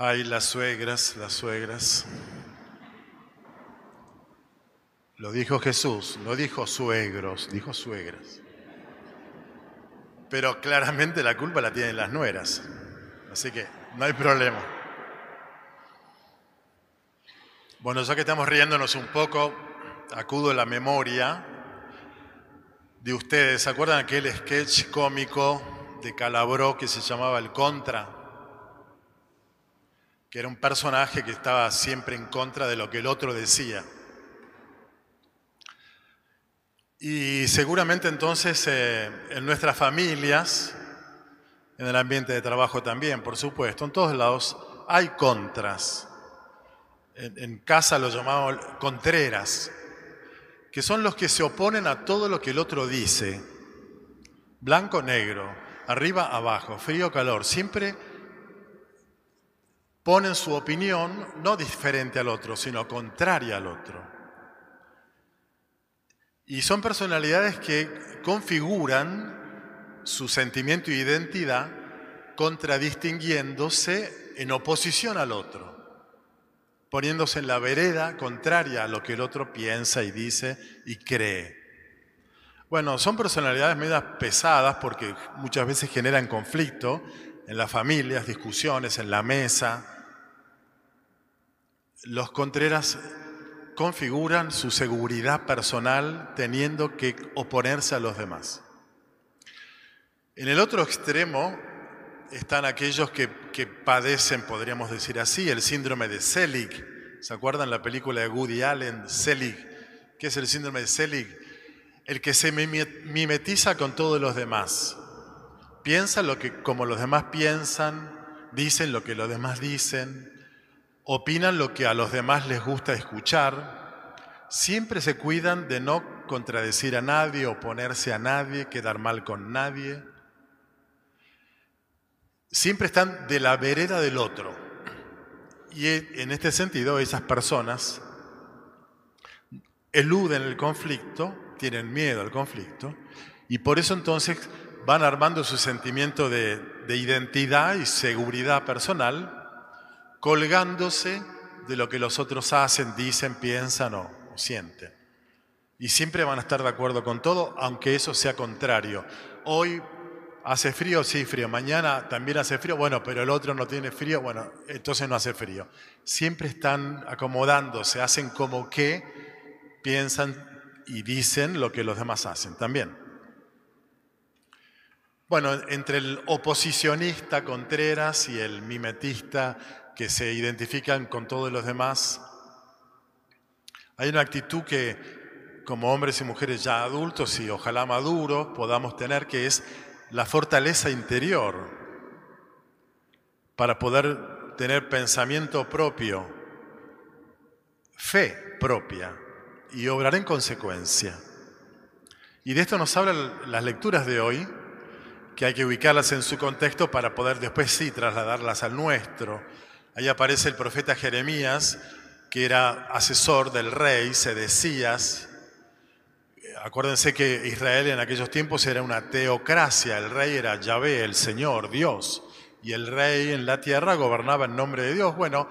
Ay, las suegras, las suegras. Lo dijo Jesús, no dijo suegros, dijo suegras. Pero claramente la culpa la tienen las nueras. Así que no hay problema. Bueno, ya que estamos riéndonos un poco, acudo a la memoria de ustedes. ¿Se acuerdan aquel sketch cómico de Calabró que se llamaba El Contra? Que era un personaje que estaba siempre en contra de lo que el otro decía. Y seguramente entonces eh, en nuestras familias, en el ambiente de trabajo también, por supuesto, en todos lados hay contras. En, casa lo llamamos contreras, que son los que se oponen a todo lo que el otro dice. Blanco, negro, arriba, abajo, frío, calor. Siempre ponen su opinión no diferente al otro, sino contraria al otro. Y son personalidades que configuran su sentimiento e identidad contradistinguiéndose en oposición al otro, poniéndose en la vereda contraria a lo que el otro piensa y dice y cree. Bueno, son personalidades medias pesadas porque muchas veces generan conflicto en las familias, discusiones, en la mesa. Los Contreras configuran su seguridad personal teniendo que oponerse a los demás. En el otro extremo están aquellos que, padecen, podríamos decir así, el síndrome de Selig. ¿Se acuerdan la película de Woody Allen, Selig? ¿Qué es el síndrome de Selig? El que se mimetiza con todos los demás. Piensa lo que, como los demás piensan, dicen lo que los demás dicen, opinan lo que a los demás les gusta escuchar, siempre se cuidan de no contradecir a nadie, oponerse a nadie, quedar mal con nadie. Siempre están de la vereda del otro. Y en este sentido, esas personas eluden el conflicto, tienen miedo al conflicto, y por eso entonces van armando su sentimiento de, de identidad y seguridad personal colgándose de lo que los otros hacen, dicen, piensan o, sienten. Y siempre van a estar de acuerdo con todo, aunque eso sea contrario. Hoy hace frío, sí, frío. Mañana también hace frío, bueno, pero el otro no tiene frío, bueno, entonces no hace frío. Siempre están acomodándose, hacen como que piensan y dicen lo que los demás hacen también. Bueno, entre el oposicionista Contreras y el mimetista que se identifican con todos los demás. Hay una actitud que como hombres y mujeres ya adultos y ojalá maduros podamos tener que es la fortaleza interior para poder tener pensamiento propio, fe propia y obrar en consecuencia. Y de esto nos hablan las lecturas de hoy, que hay que ubicarlas en su contexto para poder después sí trasladarlas al nuestro Ahí aparece el profeta Jeremías, que era asesor del rey, Sedecías. Acuérdense que Israel en aquellos tiempos era una teocracia, el rey era Yahvé, el Señor, Dios, y el rey en la tierra gobernaba en nombre de Dios. Bueno,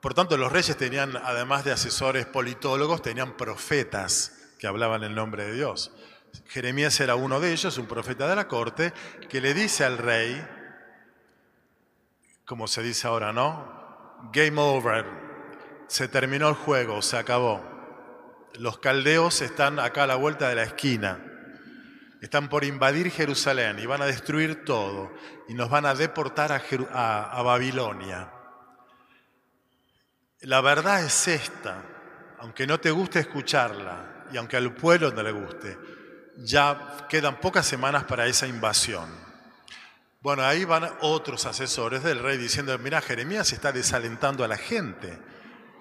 por tanto los reyes tenían, además de asesores politólogos, tenían profetas que hablaban en nombre de Dios. Jeremías era uno de ellos, un profeta de la corte, que le dice al rey, como se dice ahora, ¿no? Game over, se terminó el juego, se acabó. Los caldeos están acá a la vuelta de la esquina, están por invadir Jerusalén y van a destruir todo y nos van a deportar a, a Babilonia. La verdad es esta, aunque no te guste escucharla y aunque al pueblo no le guste, ya quedan pocas semanas para esa invasión. Bueno, ahí van otros asesores del rey diciendo, mira, Jeremías está desalentando a la gente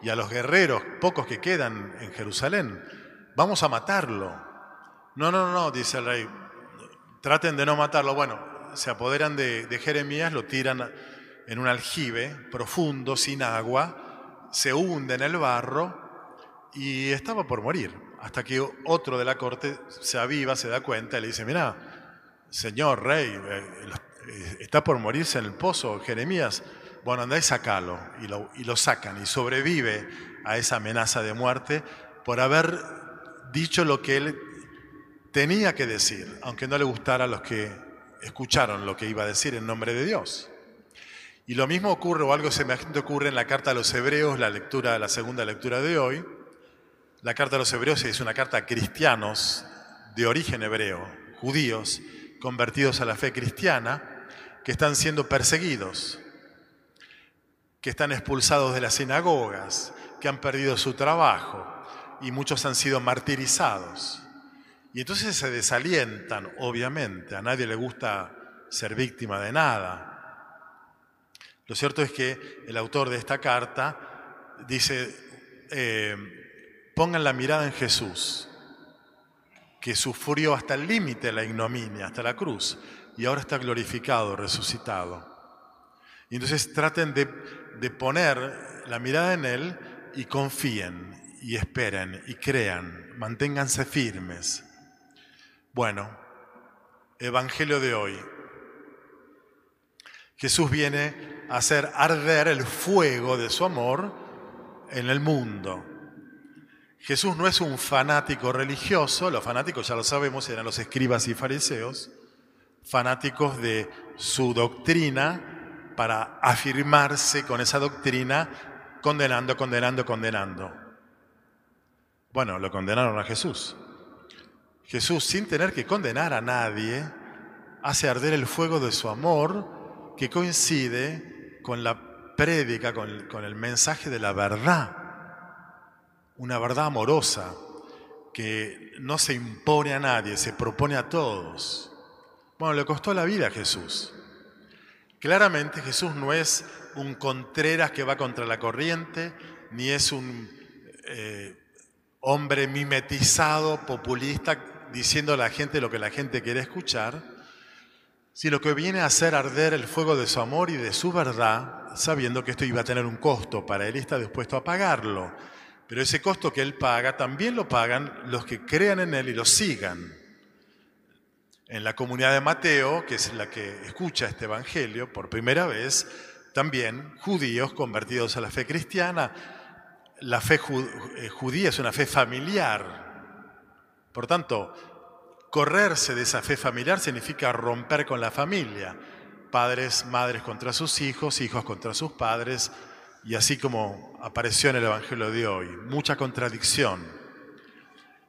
y a los guerreros, pocos que quedan en Jerusalén. Vamos a matarlo. No, no, no, dice el rey, traten de no matarlo. Bueno, se apoderan de, de Jeremías, lo tiran en un aljibe profundo, sin agua, se hunde en el barro y estaba por morir. Hasta que otro de la corte se aviva, se da cuenta y le dice, mira, señor rey, eh, eh, está por morirse en el pozo, Jeremías, bueno, andá y sacalo. Y lo, y lo sacan y sobrevive a esa amenaza de muerte por haber dicho lo que él tenía que decir, aunque no le gustara a los que escucharon lo que iba a decir en nombre de Dios. Y lo mismo ocurre, o algo semejante ocurre en la carta a los hebreos, la lectura, la segunda lectura de hoy. La carta a los hebreos es una carta a cristianos de origen hebreo, judíos, convertidos a la fe cristiana, que están siendo perseguidos, que están expulsados de las sinagogas, que han perdido su trabajo y muchos han sido martirizados. Y entonces se desalientan, obviamente, a nadie le gusta ser víctima de nada. Lo cierto es que el autor de esta carta dice, eh, pongan la mirada en Jesús, que sufrió hasta el límite la ignominia, hasta la cruz, y ahora está glorificado, resucitado. Y entonces traten de, de poner la mirada en Él y confíen y esperen y crean, manténganse firmes. Bueno, Evangelio de hoy. Jesús viene a hacer arder el fuego de su amor en el mundo. Jesús no es un fanático religioso, los fanáticos ya lo sabemos, eran los escribas y fariseos, fanáticos de su doctrina para afirmarse con esa doctrina, condenando, condenando, condenando. Bueno, lo condenaron a Jesús. Jesús, sin tener que condenar a nadie, hace arder el fuego de su amor que coincide con la prédica, con, con el mensaje de la verdad una verdad amorosa que no se impone a nadie, se propone a todos. Bueno, le costó la vida a Jesús. Claramente Jesús no es un Contreras que va contra la corriente, ni es un eh, hombre mimetizado, populista, diciendo a la gente lo que la gente quiere escuchar, sino que viene a hacer arder el fuego de su amor y de su verdad, sabiendo que esto iba a tener un costo para él y está dispuesto a pagarlo. Pero ese costo que Él paga también lo pagan los que crean en Él y lo sigan. En la comunidad de Mateo, que es la que escucha este Evangelio por primera vez, también judíos convertidos a la fe cristiana. La fe eh, judía es una fe familiar. Por tanto, correrse de esa fe familiar significa romper con la familia. Padres, madres contra sus hijos, hijos contra sus padres, y así como apareció en el Evangelio de hoy, mucha contradicción.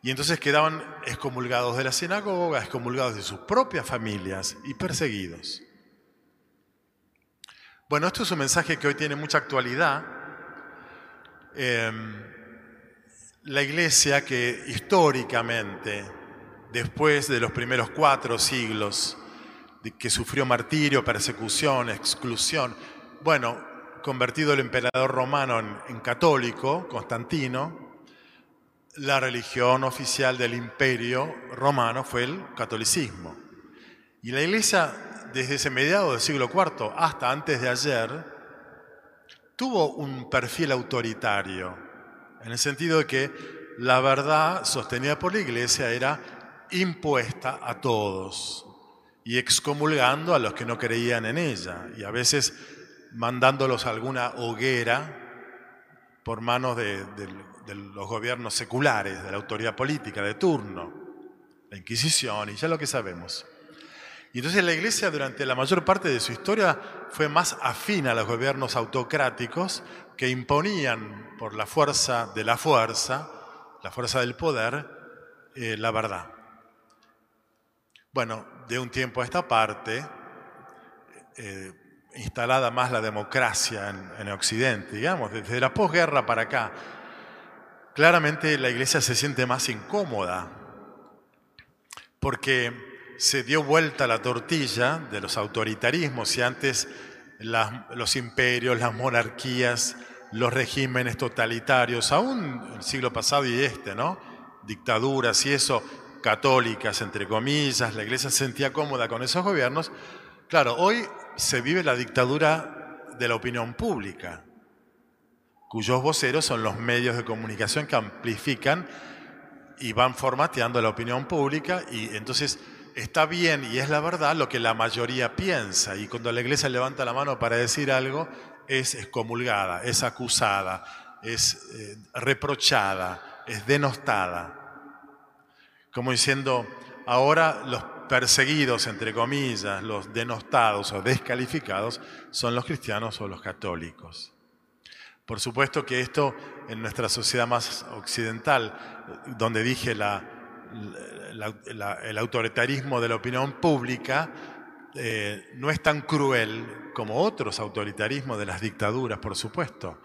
Y entonces quedaban excomulgados de la sinagoga, excomulgados de sus propias familias y perseguidos. Bueno, esto es un mensaje que hoy tiene mucha actualidad. Em, la iglesia que históricamente, después de los primeros cuatro siglos, que sufrió martirio, persecución, exclusión, bueno, convertido el emperador romano en, católico, Constantino, la religión oficial del imperio romano fue el catolicismo. Y la iglesia, desde ese mediado del siglo IV hasta antes de ayer, tuvo un perfil autoritario, en el sentido de que la verdad sostenida por la iglesia era impuesta a todos y excomulgando a los que no creían en ella. Y a veces mandándolos a alguna hoguera por manos de, los gobiernos seculares, de la autoridad política de turno, la Inquisición y ya lo que sabemos. Y entonces la Iglesia durante la mayor parte de su historia fue más afín a los gobiernos autocráticos que imponían por la fuerza de la fuerza, la fuerza del poder, eh, la verdad. Bueno, de un tiempo a esta parte, eh, instalada más la democracia en, Occidente, digamos, desde la posguerra para acá, claramente la iglesia se siente más incómoda porque se dio vuelta la tortilla de los autoritarismos y antes los imperios, las monarquías, los regímenes totalitarios, aún el siglo pasado y este, ¿no? Dictaduras y eso, católicas, entre comillas, la iglesia se sentía cómoda con esos gobiernos. Claro, hoy se vive la dictadura de la opinión pública, cuyos voceros son los medios de comunicación que amplifican y van formateando la opinión pública y entonces está bien y es la verdad lo que la mayoría piensa y cuando la iglesia levanta la mano para decir algo, es excomulgada, es acusada, es eh, reprochada, es denostada. Como diciendo, ahora los perseguidos, entre comillas, los denostados o descalificados, son los cristianos o los católicos. Por supuesto que esto en nuestra sociedad más occidental, donde dije el autoritarismo de la opinión pública, eh, no es tan cruel como otros autoritarismos de las dictaduras, por supuesto.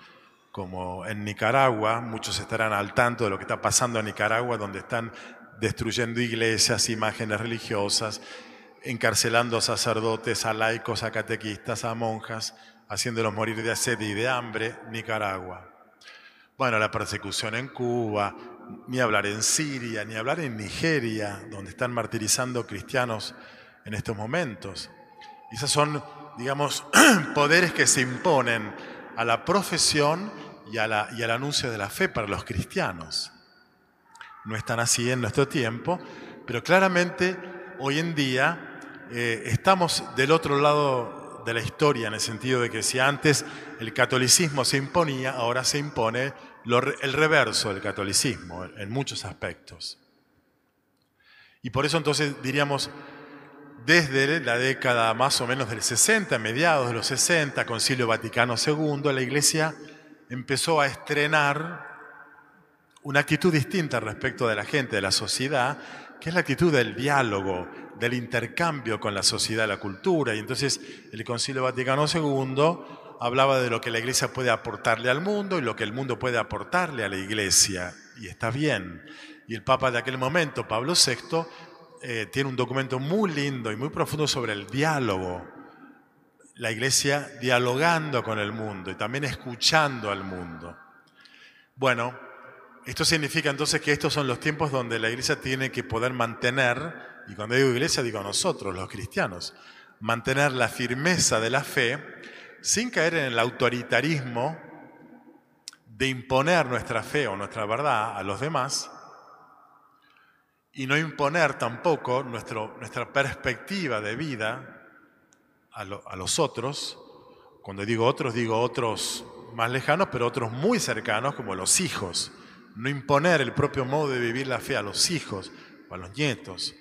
Como en Nicaragua, muchos estarán al tanto de lo que está pasando en Nicaragua, donde están destruyendo iglesias, imágenes religiosas, encarcelando a sacerdotes, a laicos, a catequistas, a monjas, haciéndolos morir de sed y de hambre, Nicaragua. Bueno, la persecución en Cuba, ni hablar en Siria, ni hablar en Nigeria, donde están martirizando cristianos en estos momentos. Esos son, digamos, poderes que se imponen a la profesión y, al anuncio de la fe para los cristianos. No están así en nuestro tiempo, pero claramente hoy en día eh, estamos del otro lado de la historia, en el sentido de que si antes el catolicismo se imponía, ahora se impone el reverso del catolicismo en muchos aspectos. Y por eso entonces diríamos, desde la década más o menos del 60, mediados de los 60, Concilio Vaticano II, la Iglesia empezó a estrenar una actitud distinta respecto de la gente, de la sociedad, que es la actitud del diálogo, del intercambio con la sociedad, la cultura. Y entonces el Concilio Vaticano II hablaba de lo que la Iglesia puede aportarle al mundo y lo que el mundo puede aportarle a la Iglesia. Y está bien. Y el Papa de aquel momento, Pablo VI, eh, tiene un documento muy lindo y muy profundo sobre el diálogo. La Iglesia dialogando con el mundo y también escuchando al mundo. Bueno, esto significa entonces que estos son los tiempos donde la iglesia tiene que poder mantener, y cuando digo iglesia digo nosotros, los cristianos, mantener la firmeza de la fe sin caer en el autoritarismo de imponer nuestra fe o nuestra verdad a los demás y no imponer tampoco nuestro, nuestra perspectiva de vida a, a los otros. Cuando digo otros, digo otros más lejanos, pero otros muy cercanos, como los hijos. No imponer el propio modo de vivir la fe a los hijos o a los nietos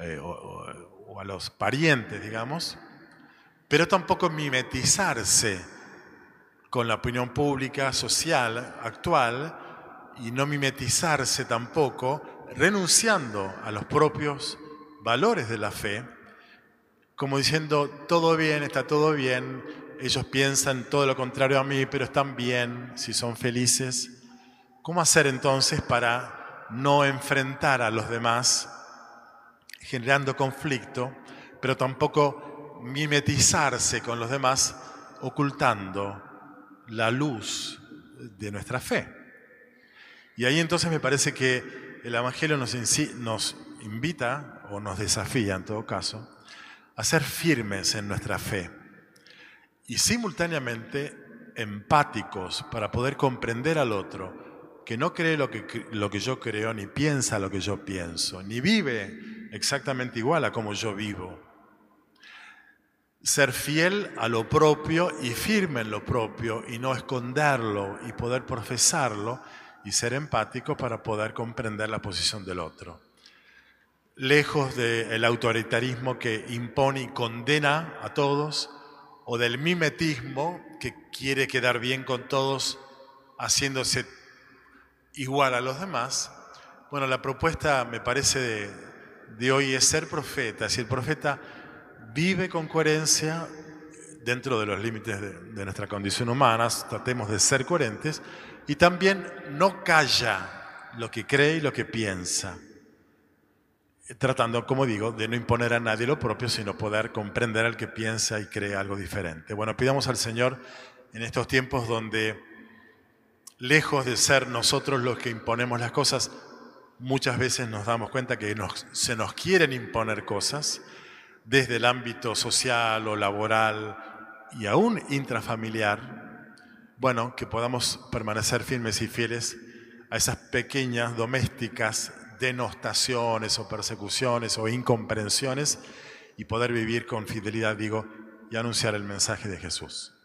eh, o, a los parientes, digamos, pero tampoco mimetizarse con la opinión pública, social, actual, y no mimetizarse tampoco, renunciando a los propios valores de la fe, como diciendo, todo bien, está todo bien, ellos piensan todo lo contrario a mí, pero están bien, si son felices. ¿Cómo hacer entonces para no enfrentar a los demás generando conflicto, pero tampoco mimetizarse con los demás ocultando la luz de nuestra fe? Y ahí entonces me parece que el Evangelio nos, invita, o nos desafía en todo caso, a ser firmes en nuestra fe y simultáneamente empáticos para poder comprender al otro que no cree lo que, lo que yo creo, ni piensa lo que yo pienso, ni vive exactamente igual a como yo vivo. Ser fiel a lo propio y firme en lo propio y no esconderlo y poder profesarlo y ser empático para poder comprender la posición del otro. Lejos del autoritarismo que impone y condena a todos o del mimetismo que quiere quedar bien con todos haciéndose igual a los demás, bueno, la propuesta me parece de, hoy es ser profeta. Si el profeta vive con coherencia dentro de los límites de, de nuestra condición humana, tratemos de ser coherentes, y también no calla lo que cree y lo que piensa, tratando, como digo, de no imponer a nadie lo propio, sino poder comprender al que piensa y cree algo diferente. Bueno, pidamos al Señor en estos tiempos donde lejos de ser nosotros los que imponemos las cosas, muchas veces nos damos cuenta que se nos quieren imponer cosas desde el ámbito social o laboral y aún intrafamiliar. Bueno, que podamos permanecer firmes y fieles a esas pequeñas domésticas denostaciones o persecuciones o incomprensiones y poder vivir con fidelidad, digo, y anunciar el mensaje de Jesús.